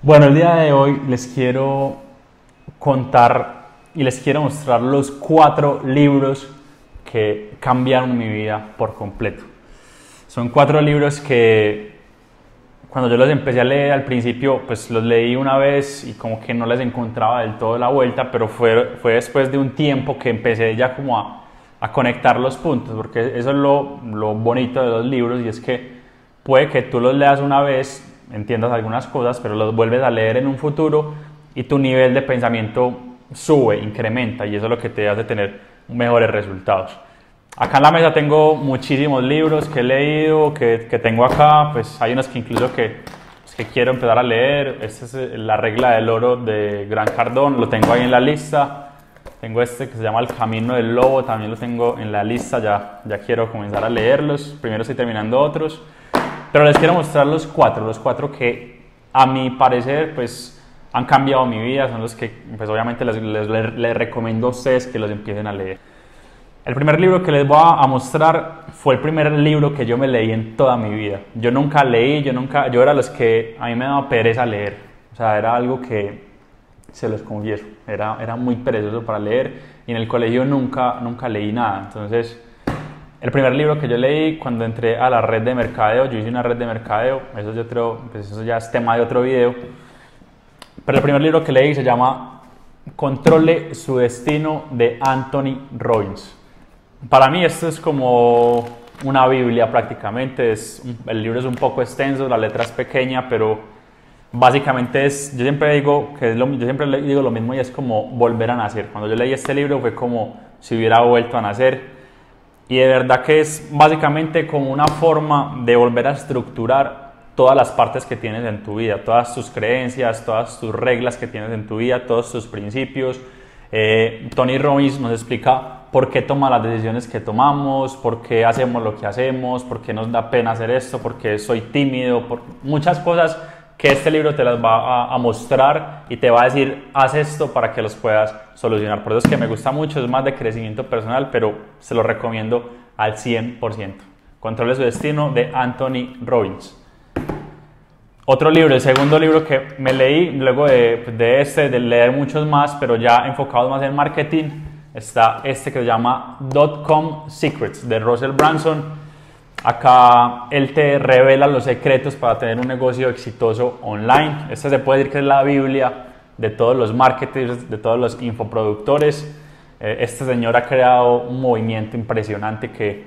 Bueno, el día de hoy les quiero contar y les quiero mostrar los cuatro libros que cambiaron mi vida por completo. Son cuatro libros que cuando yo los empecé a leer al principio, pues los leí una vez y como que no les encontraba del todo la vuelta, pero fue, fue después de un tiempo que empecé ya como a, conectar los puntos, porque eso es lo, lo bonito de los libros y es que puede que tú los leas una vez entiendas algunas cosas, pero los vuelves a leer en un futuro y tu nivel de pensamiento sube, incrementa y eso es lo que te hace tener mejores resultados. Acá en la mesa tengo muchísimos libros que he leído, que, que tengo acá, pues hay unos que incluso que, pues, que quiero empezar a leer. Esta es eh, La regla del oro de Gran Cardón, lo tengo ahí en la lista. Tengo este que se llama El Camino del Lobo, también lo tengo en la lista, ya, ya quiero comenzar a leerlos. Primero estoy terminando otros. Pero les quiero mostrar los cuatro, los cuatro que a mi parecer pues han cambiado mi vida, son los que pues obviamente les, les, les recomiendo a ustedes que los empiecen a leer. El primer libro que les voy a mostrar fue el primer libro que yo me leí en toda mi vida. Yo nunca leí, yo nunca, yo era los que a mí me daba pereza leer. O sea, era algo que se los confieso, era, era muy perezoso para leer y en el colegio nunca, nunca leí nada. Entonces, el primer libro que yo leí cuando entré a la red de mercadeo, yo hice una red de mercadeo, eso, es otro, pues eso ya es tema de otro video, pero el primer libro que leí se llama Controle su destino de Anthony Robbins. Para mí esto es como una Biblia prácticamente, es, el libro es un poco extenso, la letra es pequeña, pero básicamente es, yo siempre digo que es lo, yo siempre digo lo mismo y es como volver a nacer. Cuando yo leí este libro fue como si hubiera vuelto a nacer y de verdad que es básicamente como una forma de volver a estructurar todas las partes que tienes en tu vida, todas tus creencias, todas tus reglas que tienes en tu vida, todos tus principios. Eh, Tony Robbins nos explica por qué toma las decisiones que tomamos, por qué hacemos lo que hacemos, por qué nos da pena hacer esto, por qué soy tímido, por muchas cosas que este libro te las va a, a, mostrar y te va a decir, haz esto para que los puedas solucionar. Por eso es que me gusta mucho, es más de crecimiento personal, pero se lo recomiendo al 100%. Controle su destino de Anthony Robbins. Otro libro, el segundo libro que me leí luego de, de este, de leer muchos más, pero ya enfocados más en marketing, está este que se llama Dot-Com Secrets de Russell Branson Acá él te revela los secretos para tener un negocio exitoso online. Esta se puede decir que es la Biblia de todos los marketers, de todos los infoproductores. Eh, este señor ha creado un movimiento impresionante que,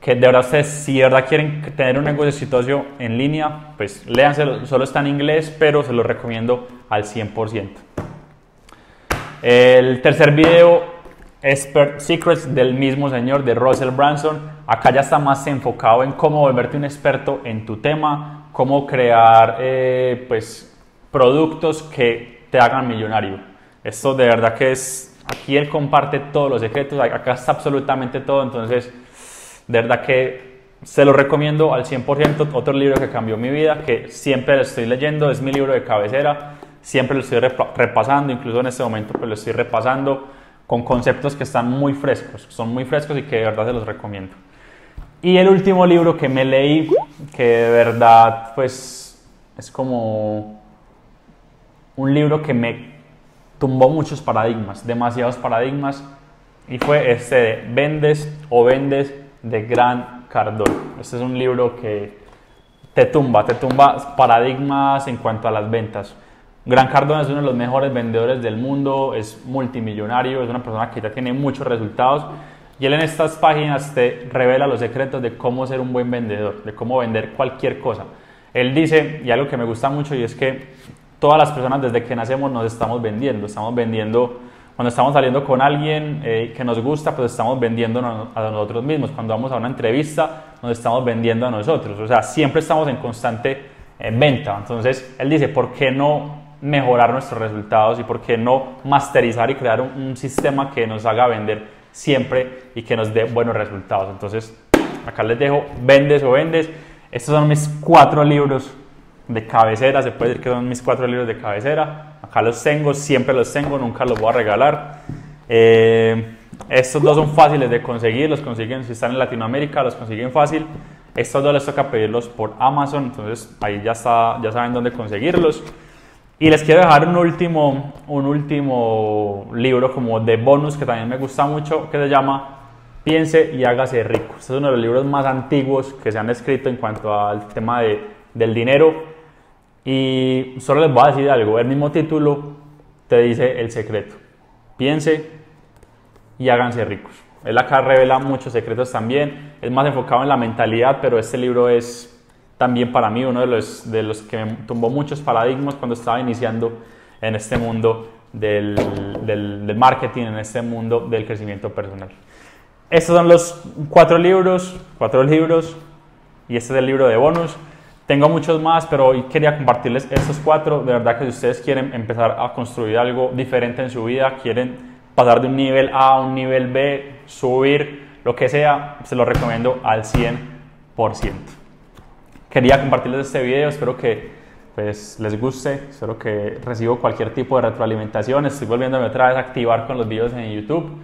que de verdad ustedes, si de verdad quieren tener un negocio exitoso en línea, pues léanselo, solo está en inglés, pero se lo recomiendo al 100%. El tercer video Expert Secrets del mismo señor, de Russell Branson. Acá ya está más enfocado en cómo volverte un experto en tu tema, cómo crear eh, pues, productos que te hagan millonario. Esto de verdad que es, aquí él comparte todos los secretos, acá está absolutamente todo, entonces de verdad que se lo recomiendo al 100%. Otro libro que cambió mi vida, que siempre lo estoy leyendo, es mi libro de cabecera, siempre lo estoy repasando, incluso en este momento pues lo estoy repasando con conceptos que están muy frescos, son muy frescos y que de verdad se los recomiendo. Y el último libro que me leí, que de verdad pues es como un libro que me tumbó muchos paradigmas, demasiados paradigmas, y fue este de Vendes o Vendes de Gran Cardón. Este es un libro que te tumba, te tumba paradigmas en cuanto a las ventas. Gran Cardone es uno de los mejores vendedores del mundo, es multimillonario, es una persona que ya tiene muchos resultados y él en estas páginas te revela los secretos de cómo ser un buen vendedor, de cómo vender cualquier cosa. Él dice, y algo que me gusta mucho, y es que todas las personas desde que nacemos nos estamos vendiendo, estamos vendiendo, cuando estamos saliendo con alguien eh, que nos gusta, pues estamos vendiendo a nosotros mismos, cuando vamos a una entrevista nos estamos vendiendo a nosotros, o sea, siempre estamos en constante eh, venta. Entonces, él dice, ¿por qué no mejorar nuestros resultados y por qué no masterizar y crear un, un, sistema que nos haga vender siempre y que nos dé buenos resultados. Entonces, acá les dejo, vendes o vendes. Estos son mis cuatro libros de cabecera, se puede decir que son mis cuatro libros de cabecera. Acá los tengo, siempre los tengo, nunca los voy a regalar. Eh, estos dos son fáciles de conseguir, los consiguen si están en Latinoamérica, los consiguen fácil. Estos dos les toca pedirlos por Amazon, entonces ahí ya, está, ya saben dónde conseguirlos. Y les quiero dejar un último, un último libro como de bonus que también me gusta mucho, que se llama Piense y hágase rico. Este es uno de los libros más antiguos que se han escrito en cuanto al tema de, del dinero. Y solo les voy a decir algo, el mismo título te dice el secreto. Piense y háganse ricos. Él acá revela muchos secretos también, es más enfocado en la mentalidad, pero este libro es también para mí uno de los, de los que me tumbó muchos paradigmas cuando estaba iniciando en este mundo del, del, marketing, en este mundo del crecimiento personal. Estos son los cuatro libros, cuatro libros, y este es el libro de bonus. Tengo muchos más, pero hoy quería compartirles estos cuatro. De verdad que si ustedes quieren empezar a construir algo diferente en su vida, quieren pasar de un nivel A a un nivel B, subir, lo que sea, se lo recomiendo al 100% quería compartirles este video, espero que pues, les guste, espero que recibo cualquier tipo de retroalimentación, estoy volviéndome otra vez a activar con los videos en YouTube.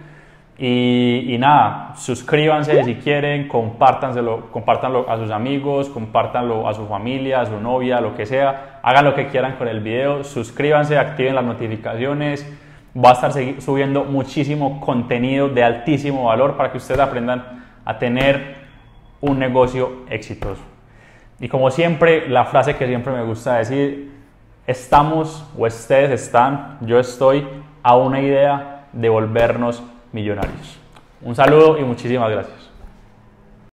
Y, nada, suscríbanse si quieren, compártanselo, compártanlo a sus amigos, compártanlo a su familia, a su novia, lo que sea. Hagan lo que quieran con el video, suscríbanse, activen las notificaciones. Va a estar subiendo muchísimo contenido de altísimo valor para que ustedes aprendan a tener un negocio exitoso. Y como siempre, la frase que siempre me gusta decir, estamos o ustedes están, yo estoy a una idea de volvernos millonarios. Un saludo y muchísimas gracias.